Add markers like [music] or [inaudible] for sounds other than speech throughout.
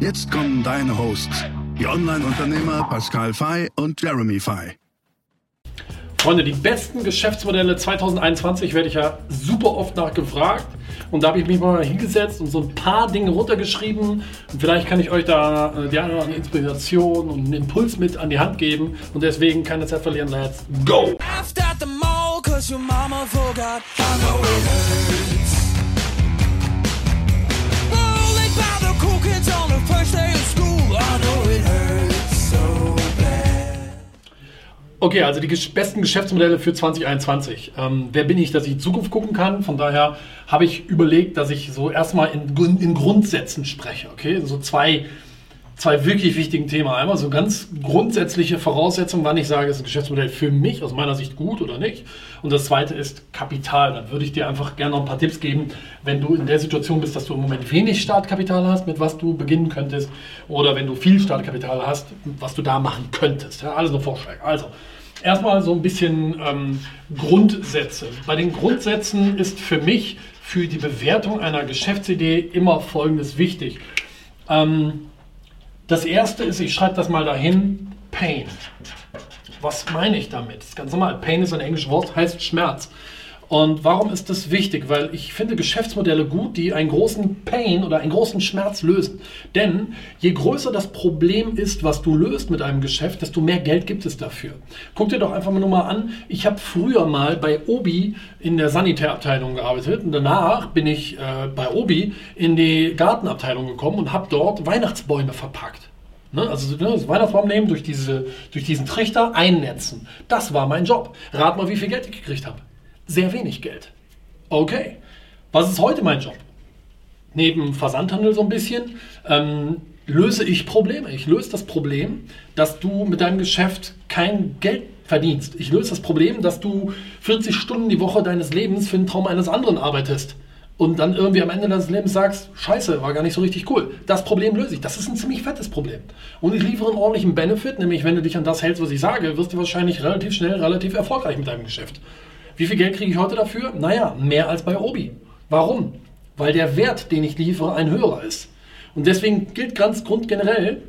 Jetzt kommen deine Hosts, die Online-Unternehmer Pascal Fay und Jeremy Fay. Freunde, die besten Geschäftsmodelle 2021 werde ich ja super oft nachgefragt. Und da habe ich mich mal hingesetzt und so ein paar Dinge runtergeschrieben. Und vielleicht kann ich euch da äh, die eine Inspiration und einen Impuls mit an die Hand geben. Und deswegen keine Zeit verlieren. Let's go! Okay, also die besten Geschäftsmodelle für 2021. Ähm, wer bin ich, dass ich in Zukunft gucken kann? Von daher habe ich überlegt, dass ich so erstmal in, in Grundsätzen spreche. Okay, so zwei zwei wirklich wichtigen Themen. Einmal so ganz grundsätzliche Voraussetzungen, wann ich sage, ist ein Geschäftsmodell für mich aus meiner Sicht gut oder nicht. Und das zweite ist Kapital. Dann würde ich dir einfach gerne noch ein paar Tipps geben, wenn du in der Situation bist, dass du im Moment wenig Startkapital hast, mit was du beginnen könntest, oder wenn du viel Startkapital hast, was du da machen könntest. Ja, alles nur Vorschläge. Also, erstmal so ein bisschen ähm, Grundsätze. Bei den Grundsätzen ist für mich für die Bewertung einer Geschäftsidee immer Folgendes wichtig. Ähm, das erste ist, ich schreibe das mal dahin, Pain. Was meine ich damit? Das ist ganz normal. Pain ist ein englisches Wort, heißt Schmerz. Und warum ist das wichtig? Weil ich finde Geschäftsmodelle gut, die einen großen Pain oder einen großen Schmerz lösen. Denn je größer das Problem ist, was du löst mit einem Geschäft, desto mehr Geld gibt es dafür. Guck dir doch einfach mal nur mal an. Ich habe früher mal bei Obi in der Sanitärabteilung gearbeitet und danach bin ich äh, bei Obi in die Gartenabteilung gekommen und habe dort Weihnachtsbäume verpackt. Ne? Also ne, das Weihnachtsbaum nehmen, durch, diese, durch diesen Trichter einnetzen. Das war mein Job. Rat mal, wie viel Geld ich gekriegt habe sehr wenig Geld. Okay, was ist heute mein Job? Neben Versandhandel so ein bisschen ähm, löse ich Probleme. Ich löse das Problem, dass du mit deinem Geschäft kein Geld verdienst. Ich löse das Problem, dass du 40 Stunden die Woche deines Lebens für den Traum eines anderen arbeitest und dann irgendwie am Ende deines Lebens sagst, scheiße, war gar nicht so richtig cool. Das Problem löse ich. Das ist ein ziemlich fettes Problem. Und ich liefere einen ordentlichen Benefit, nämlich wenn du dich an das hältst, was ich sage, wirst du wahrscheinlich relativ schnell relativ erfolgreich mit deinem Geschäft. Wie viel Geld kriege ich heute dafür? Naja, mehr als bei Obi. Warum? Weil der Wert, den ich liefere, ein höherer ist. Und deswegen gilt ganz grundgenerell,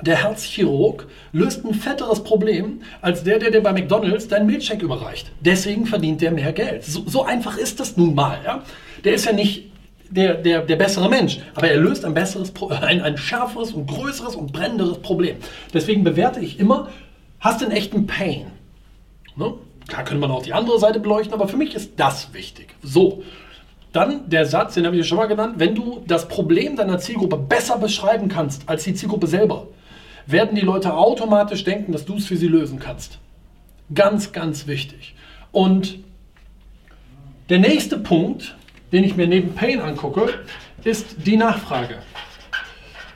der Herzchirurg löst ein fetteres Problem als der, der dir bei McDonalds deinen Milchshake überreicht. Deswegen verdient der mehr Geld. So, so einfach ist das nun mal. Ja? Der ist ja nicht der, der, der bessere Mensch, aber er löst ein besseres, [laughs] ein, ein schärferes und größeres und brennenderes Problem. Deswegen bewerte ich immer, hast du einen echten Pain. Ne? Klar könnte man auch die andere Seite beleuchten, aber für mich ist das wichtig. So, dann der Satz, den habe ich schon mal genannt, wenn du das Problem deiner Zielgruppe besser beschreiben kannst als die Zielgruppe selber, werden die Leute automatisch denken, dass du es für sie lösen kannst. Ganz, ganz wichtig. Und der nächste Punkt, den ich mir neben Pain angucke, ist die Nachfrage.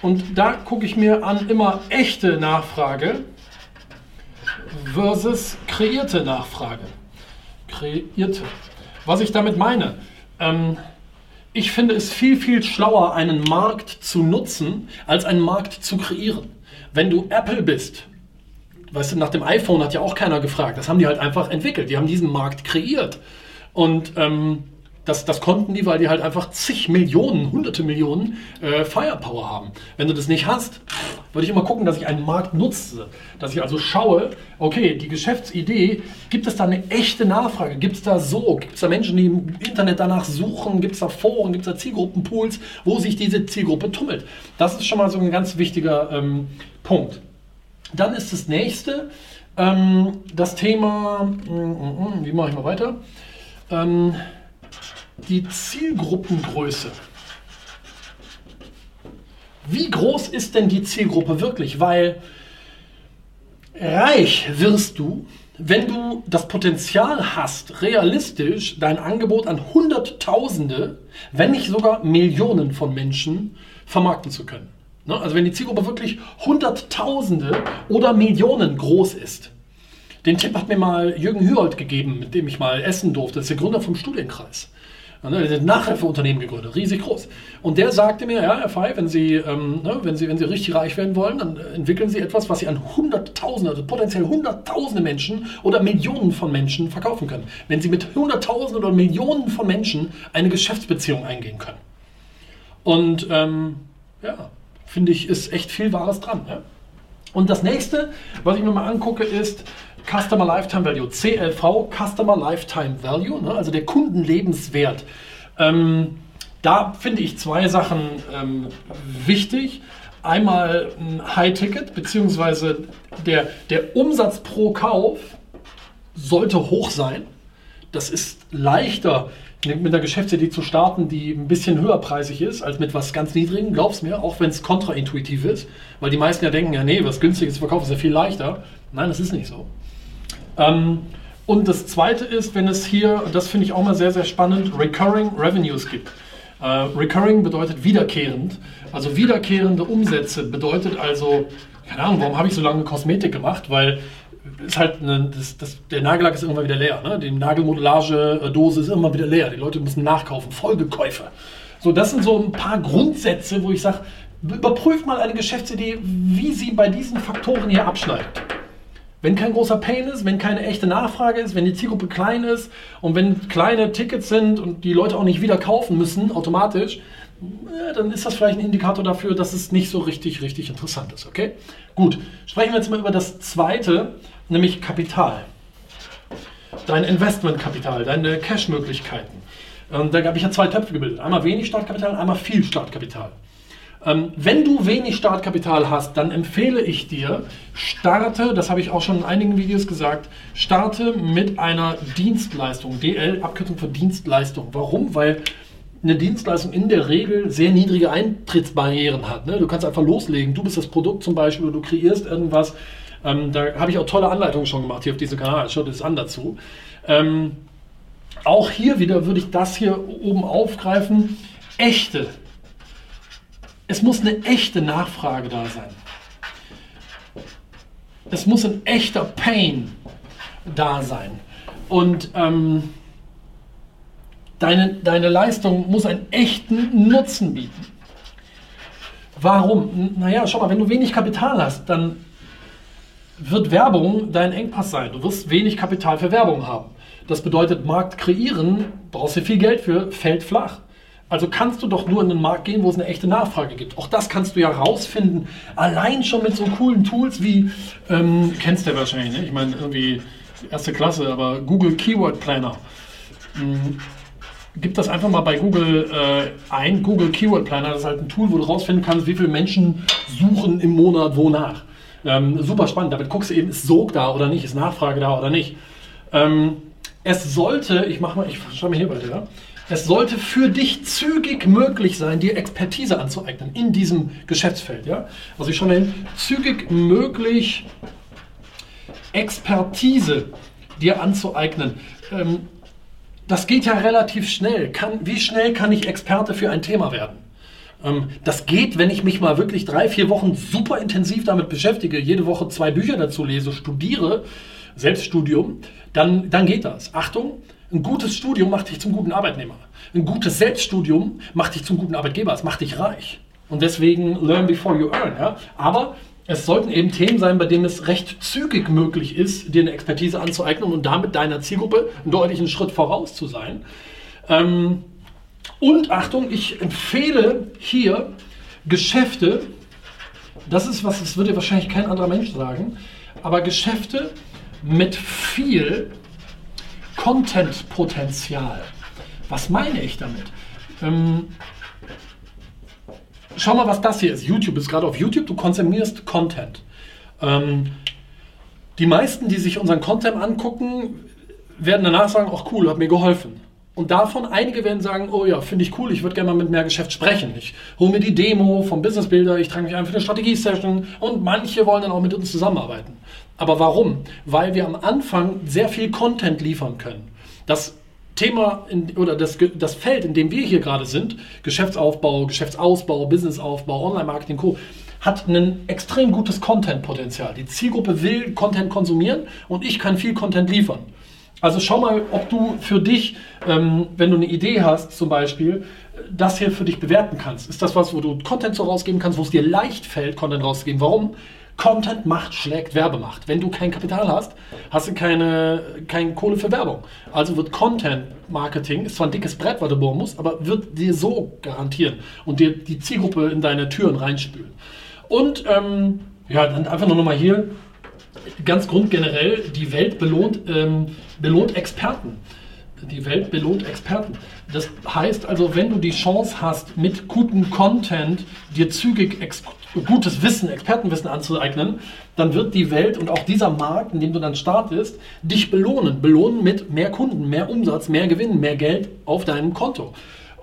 Und da gucke ich mir an immer echte Nachfrage versus kreierte Nachfrage. Kreierte. Was ich damit meine, ähm, ich finde es viel, viel schlauer, einen Markt zu nutzen, als einen Markt zu kreieren. Wenn du Apple bist, weißt du, nach dem iPhone hat ja auch keiner gefragt. Das haben die halt einfach entwickelt. Die haben diesen Markt kreiert. Und ähm, das, das konnten die, weil die halt einfach zig Millionen, hunderte Millionen äh, Firepower haben. Wenn du das nicht hast, würde ich immer gucken, dass ich einen Markt nutze. Dass ich also schaue, okay, die Geschäftsidee, gibt es da eine echte Nachfrage? Gibt es da so? Gibt es da Menschen, die im Internet danach suchen? Gibt es da Foren? Gibt es da Zielgruppenpools, wo sich diese Zielgruppe tummelt? Das ist schon mal so ein ganz wichtiger ähm, Punkt. Dann ist das nächste ähm, das Thema, mm, mm, mm, wie mache ich mal weiter? Ähm, die Zielgruppengröße. Wie groß ist denn die Zielgruppe wirklich? Weil reich wirst du, wenn du das Potenzial hast, realistisch dein Angebot an Hunderttausende, wenn nicht sogar Millionen von Menschen vermarkten zu können. Ne? Also wenn die Zielgruppe wirklich Hunderttausende oder Millionen groß ist. Den Tipp hat mir mal Jürgen Hühold gegeben, mit dem ich mal essen durfte. Das ist der Gründer vom Studienkreis. Ne, der hat ein Nachhilfeunternehmen gegründet, riesig groß. Und der sagte mir, ja, Herr Fey, wenn Sie, ähm, ne, wenn, Sie, wenn Sie richtig reich werden wollen, dann entwickeln Sie etwas, was Sie an Hunderttausende, also potenziell Hunderttausende Menschen oder Millionen von Menschen verkaufen können. Wenn Sie mit Hunderttausenden oder Millionen von Menschen eine Geschäftsbeziehung eingehen können. Und ähm, ja, finde ich, ist echt viel Wahres dran. Ja? Und das nächste, was ich mir mal angucke, ist Customer Lifetime Value, CLV, Customer Lifetime Value, ne? also der Kundenlebenswert. Ähm, da finde ich zwei Sachen ähm, wichtig. Einmal ein High-Ticket, beziehungsweise der, der Umsatz pro Kauf sollte hoch sein. Das ist leichter mit einer Geschäftsidee zu starten, die ein bisschen höherpreisig ist, als mit was ganz Niedrigem, glaub's mir, auch wenn es kontraintuitiv ist, weil die meisten ja denken, ja nee, was Günstiges verkaufen ist ja viel leichter. Nein, das ist nicht so. Ähm, und das zweite ist, wenn es hier, das finde ich auch mal sehr, sehr spannend, Recurring Revenues gibt. Äh, recurring bedeutet wiederkehrend. Also wiederkehrende Umsätze bedeutet also, keine Ahnung, warum habe ich so lange Kosmetik gemacht? Weil ist halt eine, das, das, der Nagellack ist immer wieder leer. Ne? Die Nagelmodellage-Dose ist immer wieder leer. Die Leute müssen nachkaufen. Folgekäufe. So, das sind so ein paar Grundsätze, wo ich sage, überprüft mal eine Geschäftsidee, wie sie bei diesen Faktoren hier abschneidet. Wenn kein großer Pain ist, wenn keine echte Nachfrage ist, wenn die Zielgruppe klein ist und wenn kleine Tickets sind und die Leute auch nicht wieder kaufen müssen, automatisch, dann ist das vielleicht ein Indikator dafür, dass es nicht so richtig, richtig interessant ist. Okay? Gut, sprechen wir jetzt mal über das zweite, nämlich Kapital. Dein Investmentkapital, deine Cash-Möglichkeiten. Ähm, da habe ich ja zwei Töpfe gebildet. Einmal wenig Startkapital, einmal viel Startkapital. Ähm, wenn du wenig Startkapital hast, dann empfehle ich dir, starte, das habe ich auch schon in einigen Videos gesagt, starte mit einer Dienstleistung. DL, Abkürzung für Dienstleistung. Warum? Weil eine Dienstleistung in der Regel sehr niedrige Eintrittsbarrieren hat. Ne? Du kannst einfach loslegen. Du bist das Produkt zum Beispiel oder du kreierst irgendwas. Ähm, da habe ich auch tolle Anleitungen schon gemacht hier auf diesem Kanal. Schaut es an dazu. Ähm, auch hier wieder würde ich das hier oben aufgreifen. Echte es muss eine echte Nachfrage da sein. Es muss ein echter Pain da sein. Und ähm, deine, deine Leistung muss einen echten Nutzen bieten. Warum? Naja, schau mal, wenn du wenig Kapital hast, dann wird Werbung dein Engpass sein. Du wirst wenig Kapital für Werbung haben. Das bedeutet, Markt kreieren, brauchst du viel Geld für, fällt flach. Also kannst du doch nur in den Markt gehen, wo es eine echte Nachfrage gibt. Auch das kannst du ja rausfinden, allein schon mit so coolen Tools wie, ähm, kennst du ja wahrscheinlich, ne? ich meine irgendwie erste Klasse, aber Google Keyword Planner. Mhm. Gib das einfach mal bei Google äh, ein, Google Keyword Planner, das ist halt ein Tool, wo du rausfinden kannst, wie viele Menschen suchen im Monat wonach. Ähm, super spannend, damit guckst du eben, ist Sog da oder nicht, ist Nachfrage da oder nicht. Ähm, es sollte, ich mach mal, ich schau mir hier weiter, ja? Es sollte für dich zügig möglich sein, dir Expertise anzueignen in diesem Geschäftsfeld. Ja? Also ich schaue mal hin, zügig möglich Expertise dir anzueignen. Ähm, das geht ja relativ schnell. Kann, wie schnell kann ich Experte für ein Thema werden? Ähm, das geht, wenn ich mich mal wirklich drei, vier Wochen super intensiv damit beschäftige, jede Woche zwei Bücher dazu lese, studiere, Selbststudium, dann, dann geht das. Achtung, ein gutes Studium macht dich zum guten Arbeitnehmer. Ein gutes Selbststudium macht dich zum guten Arbeitgeber. Es macht dich reich. Und deswegen learn before you earn. Ja? Aber es sollten eben Themen sein, bei denen es recht zügig möglich ist, dir eine Expertise anzueignen und damit deiner Zielgruppe einen deutlichen Schritt voraus zu sein. Ähm, und Achtung, ich empfehle hier Geschäfte, das ist was, das würde wahrscheinlich kein anderer Mensch sagen, aber Geschäfte mit viel Content-Potenzial. Was meine ich damit? Ähm, schau mal, was das hier ist. YouTube ist gerade auf YouTube, du konsumierst Content. Ähm, die meisten, die sich unseren Content angucken, werden danach sagen, ach cool, hat mir geholfen. Und davon einige werden sagen, oh ja, finde ich cool, ich würde gerne mal mit mehr Geschäft sprechen. Ich hole mir die Demo vom Business Builder, ich trage mich ein für eine Strategie-Session und manche wollen dann auch mit uns zusammenarbeiten. Aber warum? Weil wir am Anfang sehr viel Content liefern können. Das Thema in, oder das, das Feld, in dem wir hier gerade sind, Geschäftsaufbau, Geschäftsausbau, Businessaufbau, Online-Marketing, Co., hat ein extrem gutes Content-Potenzial. Die Zielgruppe will Content konsumieren und ich kann viel Content liefern. Also schau mal, ob du für dich, ähm, wenn du eine Idee hast zum Beispiel, das hier für dich bewerten kannst. Ist das was, wo du Content so rausgeben kannst, wo es dir leicht fällt, Content rauszugeben? Warum? Content macht schlägt Werbemacht. Wenn du kein Kapital hast, hast du keine, keine Kohle für Werbung. Also wird Content Marketing, ist zwar ein dickes Brett, was du bohren musst, aber wird dir so garantieren und dir die Zielgruppe in deine Türen reinspülen. Und ähm, ja, dann einfach nur noch mal hier, ganz grundgenerell, die Welt belohnt, ähm, belohnt Experten. Die Welt belohnt Experten. Das heißt also, wenn du die Chance hast, mit gutem Content dir zügig gutes Wissen, Expertenwissen anzueignen, dann wird die Welt und auch dieser Markt, in dem du dann startest, dich belohnen. Belohnen mit mehr Kunden, mehr Umsatz, mehr Gewinn, mehr Geld auf deinem Konto.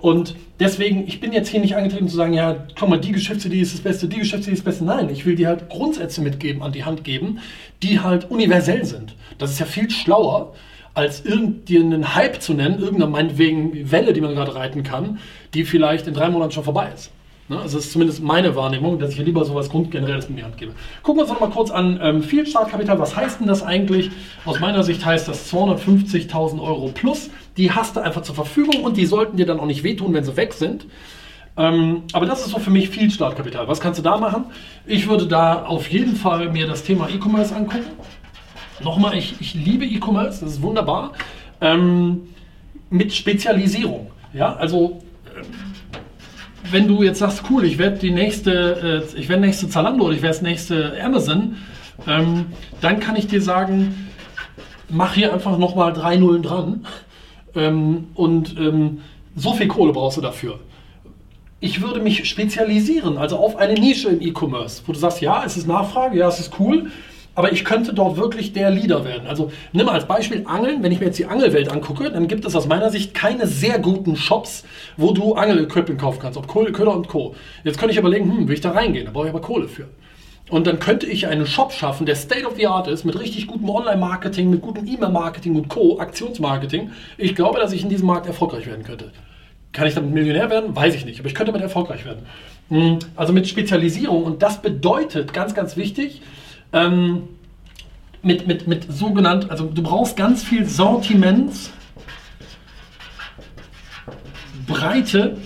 Und deswegen, ich bin jetzt hier nicht angetreten zu sagen, ja, komm mal, die Geschäftsidee ist das Beste, die Geschäftsidee ist das Beste. Nein, ich will dir halt Grundsätze mitgeben, an die Hand geben, die halt universell sind. Das ist ja viel schlauer, als irgendeinen Hype zu nennen, irgendeine meinetwegen Welle, die man gerade reiten kann, die vielleicht in drei Monaten schon vorbei ist. Ne? Also das ist zumindest meine Wahrnehmung, dass ich hier lieber sowas Grundgenerelles in die Hand gebe. Gucken wir uns noch mal kurz an ähm, viel Startkapital. Was heißt denn das eigentlich? Aus meiner Sicht heißt das 250.000 Euro plus. Die hast du einfach zur Verfügung und die sollten dir dann auch nicht wehtun, wenn sie weg sind. Ähm, aber das ist so für mich viel Startkapital. Was kannst du da machen? Ich würde da auf jeden Fall mir das Thema E-Commerce angucken. Nochmal, ich, ich liebe E-Commerce, das ist wunderbar. Ähm, mit Spezialisierung. Ja, also wenn du jetzt sagst, cool, ich werde die nächste, äh, ich werde nächste Zalando oder ich werde das nächste Amazon, ähm, dann kann ich dir sagen, mach hier einfach nochmal drei Nullen dran ähm, und ähm, so viel Kohle brauchst du dafür. Ich würde mich spezialisieren, also auf eine Nische im E-Commerce, wo du sagst, ja, es ist Nachfrage, ja, es ist cool, aber ich könnte dort wirklich der Leader werden. Also nimm als Beispiel Angeln. Wenn ich mir jetzt die Angelwelt angucke, dann gibt es aus meiner Sicht keine sehr guten Shops, wo du Angel-Equipment kaufen kannst, ob Köder und Co. Jetzt könnte ich überlegen, hm, will ich da reingehen? Da brauche ich aber Kohle für. Und dann könnte ich einen Shop schaffen, der State of the Art ist, mit richtig gutem Online-Marketing, mit gutem E-Mail-Marketing und Co., Aktionsmarketing. Ich glaube, dass ich in diesem Markt erfolgreich werden könnte. Kann ich damit Millionär werden? Weiß ich nicht, aber ich könnte damit erfolgreich werden. Hm, also mit Spezialisierung und das bedeutet, ganz, ganz wichtig, ähm, mit, mit, mit sogenannt, also du brauchst ganz viel Sortiment, Breite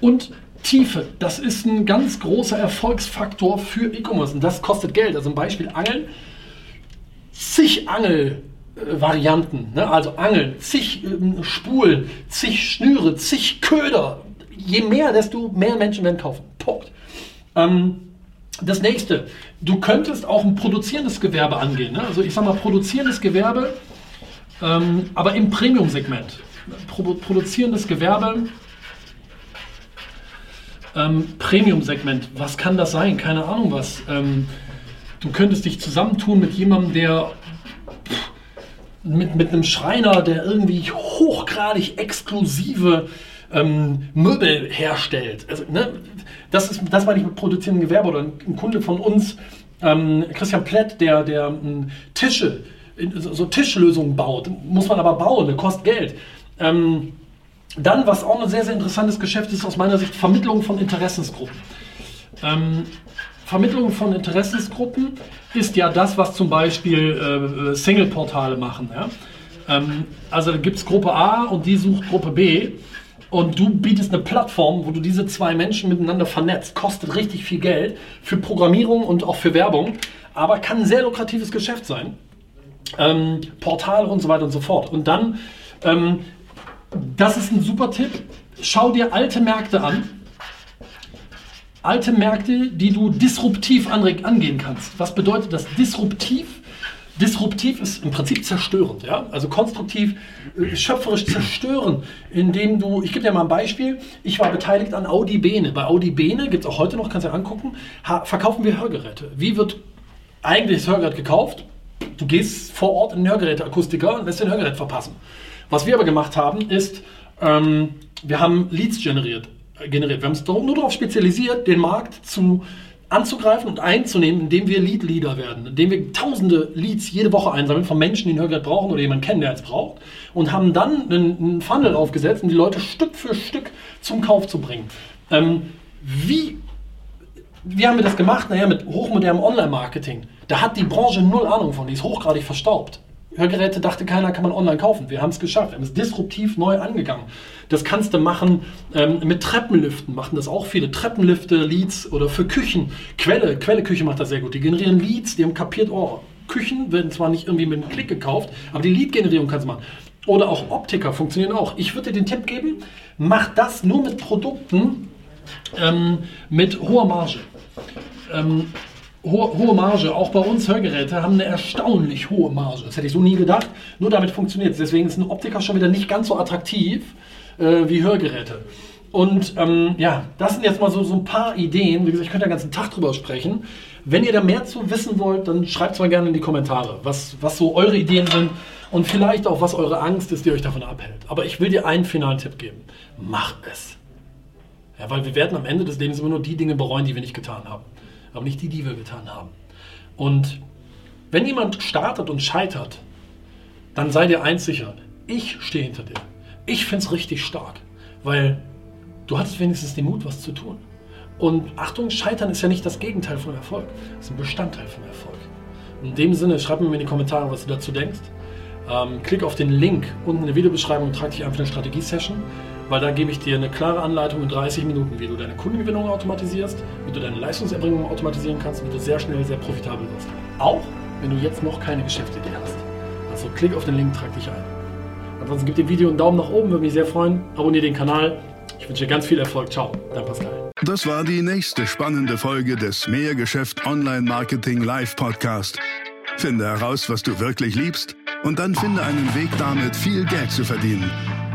und Tiefe. Das ist ein ganz großer Erfolgsfaktor für E-Commerce und das kostet Geld. Also ein Beispiel Angeln, zig Angelvarianten, ne? also Angeln, zig äh, Spulen, zig Schnüre, zig Köder. Je mehr, desto mehr Menschen werden kaufen. Punkt. Ähm, das nächste, du könntest auch ein produzierendes Gewerbe angehen. Ne? Also ich sage mal produzierendes Gewerbe, ähm, aber im Premium-Segment. Pro produzierendes Gewerbe, ähm, Premium-Segment. Was kann das sein? Keine Ahnung was. Ähm, du könntest dich zusammentun mit jemandem, der pff, mit, mit einem Schreiner, der irgendwie hochgradig exklusive ähm, Möbel herstellt. Also, ne, das, ist, das meine ich mit produzierendem Gewerbe oder ein, ein Kunde von uns, ähm, Christian Plett, der, der ähm, Tische, so Tischlösungen baut, muss man aber bauen, das kostet Geld. Ähm, dann, was auch ein sehr, sehr interessantes Geschäft ist, aus meiner Sicht, Vermittlung von Interessensgruppen. Ähm, Vermittlung von Interessensgruppen ist ja das, was zum Beispiel äh, Single-Portale machen. Ja? Ähm, also gibt es Gruppe A und die sucht Gruppe B. Und du bietest eine Plattform, wo du diese zwei Menschen miteinander vernetzt. Kostet richtig viel Geld für Programmierung und auch für Werbung, aber kann ein sehr lukratives Geschäft sein. Ähm, Portal und so weiter und so fort. Und dann, ähm, das ist ein super Tipp. Schau dir alte Märkte an. Alte Märkte, die du disruptiv angehen kannst. Was bedeutet das disruptiv? Disruptiv ist im Prinzip zerstörend, ja? also konstruktiv, äh, schöpferisch zerstören, indem du, ich gebe dir mal ein Beispiel, ich war beteiligt an Audi Bene. Bei Audi Bene, gibt es auch heute noch, kannst du dir angucken, verkaufen wir Hörgeräte. Wie wird eigentlich das Hörgerät gekauft? Du gehst vor Ort in den Hörgeräteakustiker und lässt den Hörgerät verpassen. Was wir aber gemacht haben, ist, ähm, wir haben Leads generiert, äh, generiert. Wir haben uns nur darauf spezialisiert, den Markt zu anzugreifen und einzunehmen, indem wir Lead-Leader werden, indem wir tausende Leads jede Woche einsammeln von Menschen, die ein Hörgerät brauchen oder jemanden kennen, der es braucht und haben dann einen, einen Funnel aufgesetzt, um die Leute Stück für Stück zum Kauf zu bringen. Ähm, wie, wie haben wir das gemacht? Naja, mit hochmodernem Online-Marketing. Da hat die Branche null Ahnung von, die ist hochgradig verstaubt. Hörgeräte dachte keiner, kann man online kaufen. Wir haben es geschafft. Wir haben es disruptiv neu angegangen. Das kannst du machen ähm, mit Treppenliften. Machen das auch viele. Treppenlifte, Leads oder für Küchen. Quelle, Quelle Küche macht das sehr gut. Die generieren Leads, die haben kapiert, oh, Küchen werden zwar nicht irgendwie mit einem Klick gekauft, aber die Lead-Generierung kannst du machen. Oder auch Optiker funktionieren auch. Ich würde dir den Tipp geben, mach das nur mit Produkten ähm, mit hoher Marge. Ähm, hohe, hohe Marge. Auch bei uns Hörgeräte haben eine erstaunlich hohe Marge. Das hätte ich so nie gedacht. Nur damit funktioniert es. Deswegen ist ein Optiker schon wieder nicht ganz so attraktiv äh, wie Hörgeräte. Und ähm, ja, das sind jetzt mal so, so ein paar Ideen. Wie gesagt, ich könnte den ganzen Tag drüber sprechen. Wenn ihr da mehr zu wissen wollt, dann schreibt es mal gerne in die Kommentare, was, was so eure Ideen sind und vielleicht auch, was eure Angst ist, die euch davon abhält. Aber ich will dir einen finalen Tipp geben. Mach es. Ja, weil wir werden am Ende des Lebens immer nur die Dinge bereuen, die wir nicht getan haben aber nicht die, die wir getan haben. Und wenn jemand startet und scheitert, dann sei dir eins sicher, ich stehe hinter dir. Ich finde es richtig stark, weil du hattest wenigstens den Mut, was zu tun. Und Achtung, Scheitern ist ja nicht das Gegenteil von Erfolg, es ist ein Bestandteil von Erfolg. In dem Sinne, schreib mir in die Kommentare, was du dazu denkst. Ähm, klick auf den Link unten in der Videobeschreibung und trag dich einfach eine Strategie-Session weil da gebe ich dir eine klare Anleitung in 30 Minuten, wie du deine Kundengewinnung automatisierst, wie du deine Leistungserbringung automatisieren kannst, wie du sehr schnell sehr profitabel wirst. Auch wenn du jetzt noch keine Geschäftsidee hast. Also klick auf den Link, trag dich ein. Ansonsten gib dem Video einen Daumen nach oben, würde mich sehr freuen. Abonniere den Kanal. Ich wünsche dir ganz viel Erfolg. Ciao, dein Pascal. Das war die nächste spannende Folge des Mehrgeschäft Online Marketing Live Podcast. Finde heraus, was du wirklich liebst und dann finde einen Weg damit, viel Geld zu verdienen.